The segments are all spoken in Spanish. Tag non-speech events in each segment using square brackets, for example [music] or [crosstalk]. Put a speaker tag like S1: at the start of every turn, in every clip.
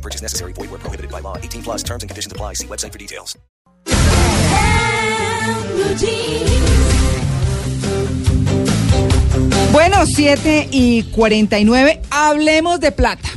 S1: Purchase necessary. Void where prohibited by law. 18 plus terms and conditions apply. See website for details.
S2: Bueno, 7 y 49, hablemos de plata,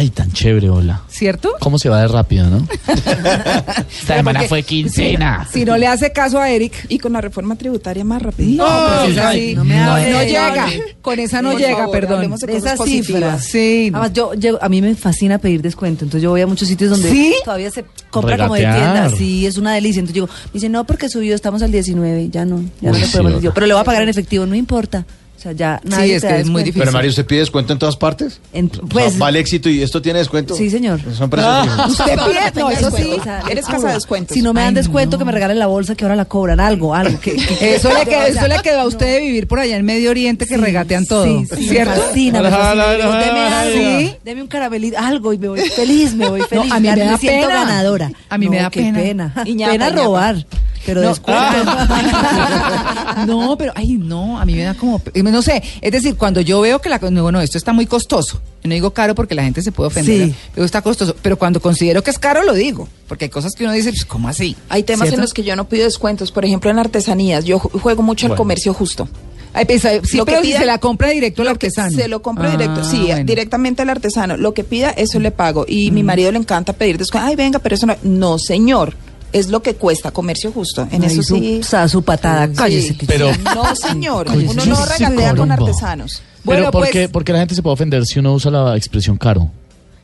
S3: Ay, tan chévere, hola.
S2: ¿cierto?
S3: ¿Cómo se va de rápido, no? [laughs] Esta semana
S2: Porque-
S3: fue quincena.
S2: Si no le hace caso a Eric,
S4: Y con la reforma tributaria más rápido.
S2: no, pues esa
S3: ay,
S2: sí,
S5: no me
S2: no,
S5: hable,
S2: no
S5: no
S2: llega, con esa no
S4: Por
S2: llega,
S4: favor,
S2: perdón.
S4: de
S5: esas cifras.
S2: Sí, no.
S5: Además, yo, yo- a mí me fascina pedir descuento. Entonces yo voy a muchos sitios donde
S2: ¿Sí?
S5: todavía se compra como de tienda. Sí, es una delicia. Entonces digo, me dice, no, porque subió, estamos al 19, ya no, ya no
S3: Uy, sí,
S5: podemos. Yo, pero le voy a pagar en efectivo, no importa. O sea, ya nadie
S2: es
S5: te
S2: que
S5: da
S2: es muy difícil.
S6: Pero Mario, ¿usted pide descuento en todas partes?
S5: En-
S6: O sea,
S5: pues,
S6: ¿Vale éxito y esto tiene descuento?
S5: Sí, señor.
S6: Son precios fijos.
S2: Usted pide, no, eso sí.
S5: o sea,
S4: Eres casa de descuentos.
S5: Si no me dan
S2: Ay,
S5: descuento,
S2: no.
S5: que me regalen la bolsa que ahora la cobran. Algo, algo. Que, que-
S2: Eso le, [laughs] quedó, eso le quedó a usted de vivir por allá en Medio Oriente que
S5: sí,
S2: regatean todo,
S5: Sí, sí,
S2: ¿cierto?
S5: Me fascina, me fascina. deme algo,
S2: ¿Sí?
S5: deme un caramelito, algo y me voy feliz, me voy feliz.
S2: a mí me da
S5: siento
S2: pena.
S5: ganadora.
S2: A mí me
S5: No,
S2: da
S5: qué
S2: pena.
S5: pena. Robar, pero
S2: No.
S5: descuento. [laughs]
S2: no, pero ay, no, a mí me da como, no sé, es decir, cuando yo veo que la, no, no, esto está muy costoso. No digo caro porque la gente se puede ofender,
S5: Sí.
S2: pero está costoso. Pero cuando considero que es caro, lo digo, porque hay cosas que uno dice, pues, ¿cómo así?
S4: Hay temas
S2: ¿Cierto?
S4: en los que yo no pido descuentos. Por ejemplo, en artesanías. Yo ju- juego mucho al
S3: Bueno.
S4: comercio justo.
S2: Ay, pues, sí,
S4: Lo que
S2: si se la compra directo al artesano.
S4: Se lo compro
S2: Ah,
S4: directo, sí,
S2: bueno.
S4: directamente al artesano. Lo que pida, eso le pago. Y
S2: Mm.
S4: mi marido le encanta pedir descuento. Ay, venga, pero eso no. No, señor. Es lo que cuesta comercio justo. En
S5: Ay,
S4: eso
S5: su,
S4: sí.
S5: su patada,
S4: Sí.
S5: cállese. que-
S3: Pero-
S4: No, señor.
S3: Cállese.
S4: Uno no
S3: Sí,
S4: regatea con artesanos.
S2: Bueno,
S3: Pero ¿por,
S2: pues-
S3: qué, por qué la gente se puede ofender si uno usa la expresión caro?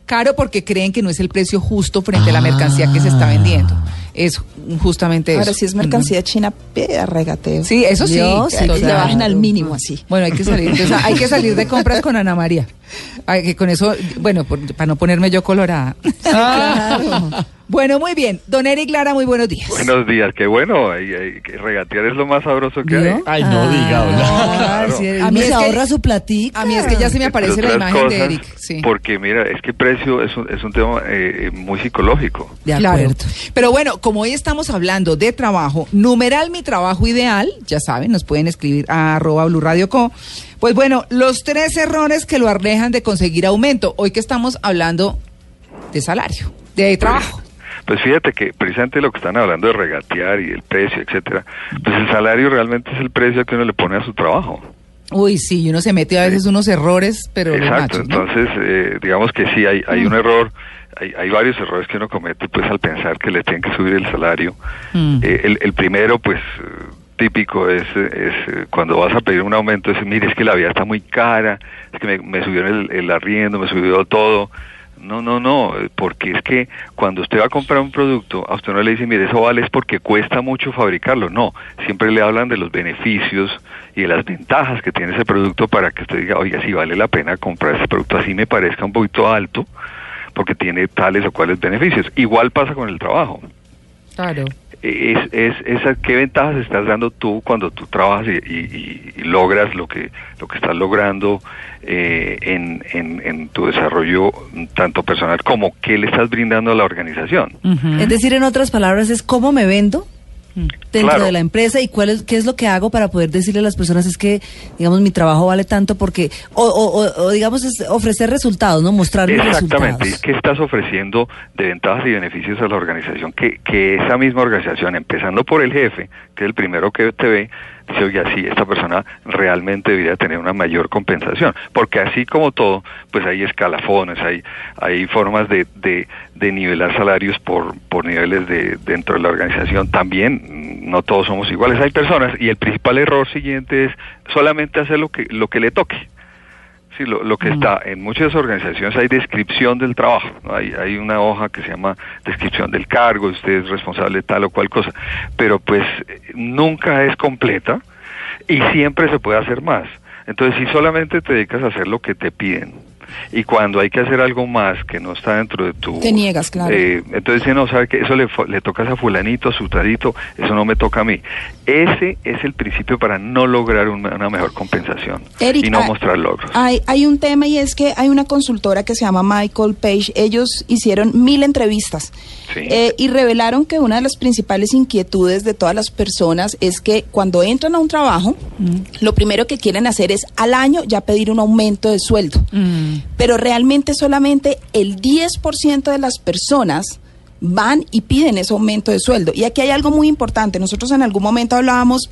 S2: Caro porque creen que no es el precio justo frente a la
S3: Ah.
S2: mercancía que se está vendiendo. Es justamente eso.
S4: Ahora, si es mercancía china, pida regateo.
S2: Sí, eso sí.
S5: Dios,
S2: total.
S4: le bajen al mínimo así.
S2: Bueno, hay que salir, entonces, hay que salir de compras con Ana María. Que con eso, bueno, por- para no ponerme yo colorada. [laughs] Bueno, muy bien. Don Eric Lara, muy buenos días.
S7: Buenos días, qué bueno. ay, ay, que regatear es lo más sabroso que hay.
S3: Ay, no diga, hola.
S5: Ah,
S7: Claro.
S5: sí,
S2: A mí es
S5: se
S2: que-
S5: ahorra su platica.
S2: A mí es que ya se me aparece la imagen de Eric. Sí.
S7: Porque mira, es que precio es un, es un tema eh, muy psicológico.
S5: De
S2: Claro.
S5: acuerdo.
S2: Pero bueno, como hoy estamos hablando de trabajo, numeral mi trabajo ideal, ya saben, nos pueden escribir a arroba Blue Radio Co. Pues bueno, los tres errores que lo alejan de conseguir aumento. Hoy que estamos hablando de salario, de trabajo.
S7: Pues fíjate que precisamente lo que están hablando de regatear y el precio, etcétera, pues el salario realmente es el precio que uno le pone a su trabajo.
S2: Uy, sí, uno se mete a veces unos errores, pero
S7: Exacto,
S2: machos, ¿no?
S7: entonces eh, digamos que sí, hay, hay un error, hay, hay varios errores que uno comete pues al pensar que le tienen que subir el salario.
S2: Mm.
S7: Eh, el, el primero pues típico es, es eh, cuando vas a pedir un aumento, es mire, es que la vida está muy cara, es que me, me subieron el, el arriendo, me subió todo. No, no, no, porque es que cuando usted va a comprar un producto, a usted no le dice, mire, eso vale es porque cuesta mucho fabricarlo. No, siempre le hablan de los beneficios y de las ventajas que tiene ese producto para que usted diga, oiga, si vale la pena comprar ese producto, así me parezca un poquito alto, porque tiene tales o cuales beneficios. Igual pasa con el trabajo.
S2: Claro.
S7: Es, es, esa, ¿Qué ventajas estás dando tú cuando tú trabajas y, y- y logras lo que, lo que estás logrando eh, en, en, en tu desarrollo tanto personal como qué le estás brindando a la organización?
S5: Es decir, en otras palabras, es cómo me vendo dentro
S7: Claro.
S5: de la empresa y cuál es, qué es lo que hago para poder decirle a las personas es que, digamos, mi trabajo vale tanto porque, o, o- o- o, digamos, es ofrecer resultados, ¿no? Mostrar mis
S7: Exactamente.
S5: resultados.
S7: ¿Qué estás ofreciendo de ventajas y beneficios a la organización? Que, que esa misma organización, empezando por el jefe, que es el primero que te ve, dice, oye, sí, esta persona realmente debería tener una mayor compensación. Porque así como todo, pues hay escalafones, hay, hay formas de, de, de nivelar salarios por, por niveles de, dentro de la organización. También no todos somos iguales. Hay personas, y el principal error siguiente es solamente hacer lo que, lo que le toque. Sí, lo, lo que está en muchas organizaciones hay descripción del trabajo. Hay, hay una hoja que se llama descripción del cargo, usted es responsable de tal o cual cosa, pero pues nunca es completa y siempre se puede hacer más. Entonces, si solamente te dedicas a hacer lo que te piden Y cuando hay que hacer algo más que no está dentro de tu...
S4: Te niegas, claro.
S7: eh, entonces dice, no, sabe que eso le, le tocas a fulanito, a sutadito, eso no me toca a mí. Ese es el principio para no lograr una, una mejor compensación
S4: Eric,
S7: y no
S4: ah,
S7: mostrar logros.
S4: Hay, hay un tema y es que hay una consultora que se llama Michael Page. Ellos hicieron mil entrevistas
S7: Sí.
S4: eh, y revelaron que una de las principales inquietudes de todas las personas es que cuando entran a un trabajo, lo primero que quieren hacer es al año ya pedir un aumento de sueldo. Pero realmente solamente el 10% de las personas van y piden ese aumento de sueldo. Y aquí hay algo muy importante. Nosotros en algún momento hablábamos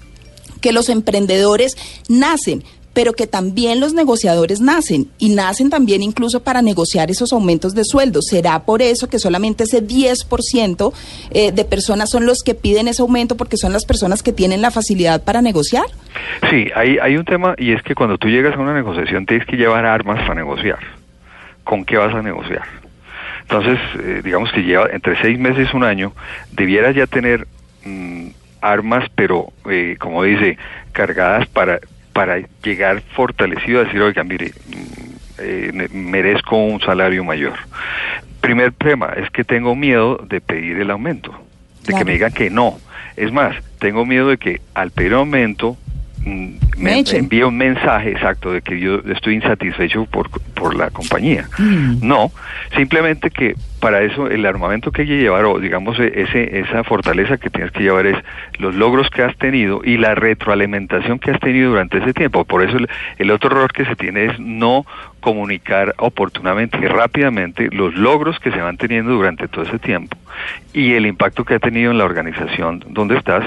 S4: que los emprendedores nacen, pero que también los negociadores nacen y nacen también incluso para negociar esos aumentos de sueldo. ¿Será por eso que solamente ese 10% eh, de personas son los que piden ese aumento porque son las personas que tienen la facilidad para negociar?
S7: Sí, hay, hay un tema y es que cuando tú llegas a una negociación tienes que llevar armas para negociar. ¿Con qué vas a negociar? Entonces, eh, digamos que lleva entre seis meses y un año, debieras ya tener mm, armas, pero eh, como dice, cargadas para, para llegar fortalecido a decir, oiga, mire, mm, eh, merezco un salario mayor. Primer tema es que tengo miedo de pedir el aumento, de que me digan que no. Es más, tengo miedo de que al pedir aumento
S4: Me
S7: me envíe un mensaje exacto de que yo estoy insatisfecho por, por la compañía. No, simplemente que para eso el armamento que hay que llevar, o digamos e- ese, esa fortaleza que tienes que llevar es los logros que has tenido y la retroalimentación que has tenido durante ese tiempo. Por eso el, el otro error que se tiene es no comunicar oportunamente y rápidamente los logros que se van teniendo durante todo ese tiempo y el impacto que ha tenido en la organización donde estás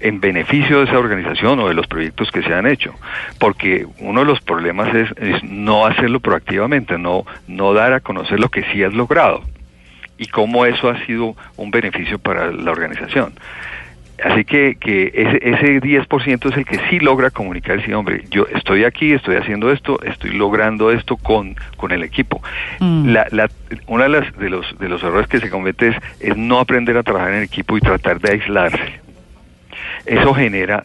S7: en beneficio de esa organización o de los proyectos que se han hecho. Porque uno de los problemas es, es no hacerlo proactivamente, no, no dar a conocer lo que sí has logrado y cómo eso ha sido un beneficio para la organización. Así que, que ese, ese 10% es el que sí logra comunicar decir, hombre, yo estoy aquí, estoy haciendo esto, estoy logrando esto con, con el equipo. La, la, una de, las, de, los, de los errores que se comete es, es no aprender a trabajar en equipo y tratar de aislarse. Eso genera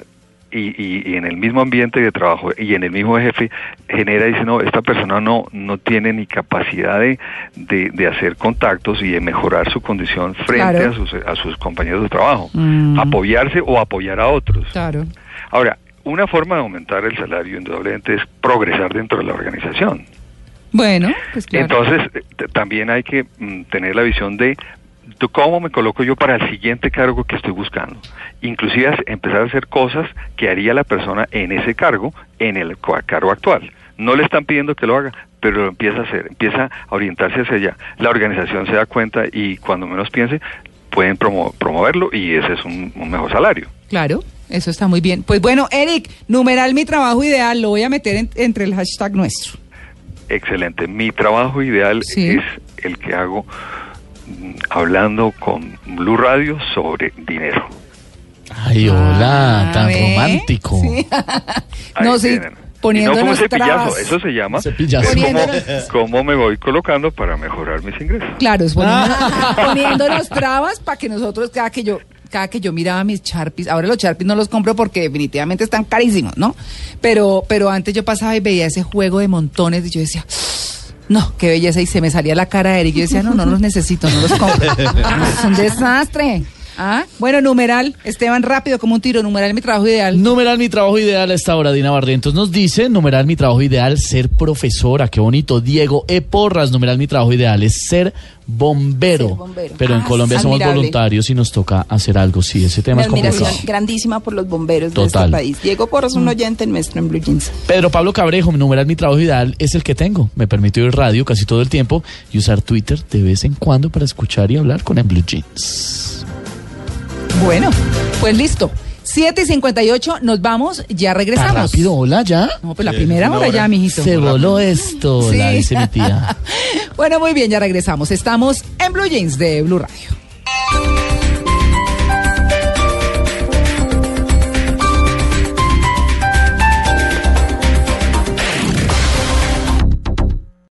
S7: y, y, y, en el mismo ambiente de trabajo y en el mismo jefe genera dice no esta persona no no tiene ni capacidad de, de, de hacer contactos y de mejorar su condición frente
S2: Claro.
S7: a sus a sus compañeros de trabajo
S2: Mm.
S7: apoyarse o apoyar a otros
S2: Claro.
S7: ahora una forma de aumentar el salario indudablemente es progresar dentro de la organización
S2: Bueno, pues claro.
S7: entonces, eh, también hay que mm, tener la visión de cómo me coloco yo para el siguiente cargo que estoy buscando. Inclusive empezar a hacer cosas que haría la persona en ese cargo, en el cargo actual. No le están pidiendo que lo haga, pero lo empieza a hacer, empieza a orientarse hacia allá. La organización se da cuenta y cuando menos piense, pueden promo- promoverlo y ese es un, un mejor salario.
S2: Claro, eso está muy bien. Pues bueno, Eric, numeral mi trabajo ideal, lo voy a meter en- entre el hashtag nuestro.
S7: Excelente. Mi trabajo ideal
S2: Sí.
S7: es el que hago hablando con Blue Radio sobre dinero.
S3: Ay, hola,
S2: Ah,
S3: tan romántico.
S2: Sí. [laughs] No, sí.
S7: Y no
S2: poniéndonos
S7: como un cepillazo,
S2: trabas.
S7: eso se llama.
S3: Cepillazo.
S7: Es como,
S2: Poniéndonos-
S7: cómo me voy colocando para mejorar mis ingresos.
S2: Claro, es poniéndonos, [laughs] poniéndonos trabas para que nosotros, cada que yo cada que yo miraba mis Sharpies, ahora los Sharpies no los compro porque definitivamente están carísimos, ¿no? Pero, pero antes yo pasaba y veía ese juego de montones y yo decía, no, qué belleza, y se me salía la cara de Eric. Yo decía, no, no los necesito, no los compro. [laughs] es un desastre. ¿Ah? Bueno, numeral, Esteban, rápido como un tiro, numeral mi trabajo ideal.
S3: Numeral mi trabajo ideal a esta hora, Dina Barrientos nos dice, numeral mi trabajo ideal, ser profesora, qué bonito. Diego E. Porras, numeral mi trabajo ideal es ser bombero.
S4: Ser bombero.
S3: Pero en
S4: Ah,
S3: Colombia somos
S4: admirable.
S3: voluntarios y nos toca hacer algo, sí, ese tema
S4: Una
S3: es complicado.
S4: admiración grandísima por los bomberos de este país. Diego Porras, un oyente nuestro en Blue Jeans.
S3: Pedro Pablo Cabrejo, mi numeral mi trabajo ideal es el que tengo. Me permite oír radio casi todo el tiempo y usar Twitter de vez en cuando para escuchar y hablar con el Blue Jeans.
S2: Bueno, pues listo. 7 y 58, nos vamos, ya
S3: ¿Tan
S2: regresamos.
S3: rápido? ¿Hola ya?
S2: No, pues la primera hora
S6: hora.
S2: ya, mijito.
S3: Se voló esto,
S2: Sí.
S3: la dice mi tía. [laughs]
S2: Bueno, muy bien, ya regresamos. Estamos en Blue Jeans de Blue Radio.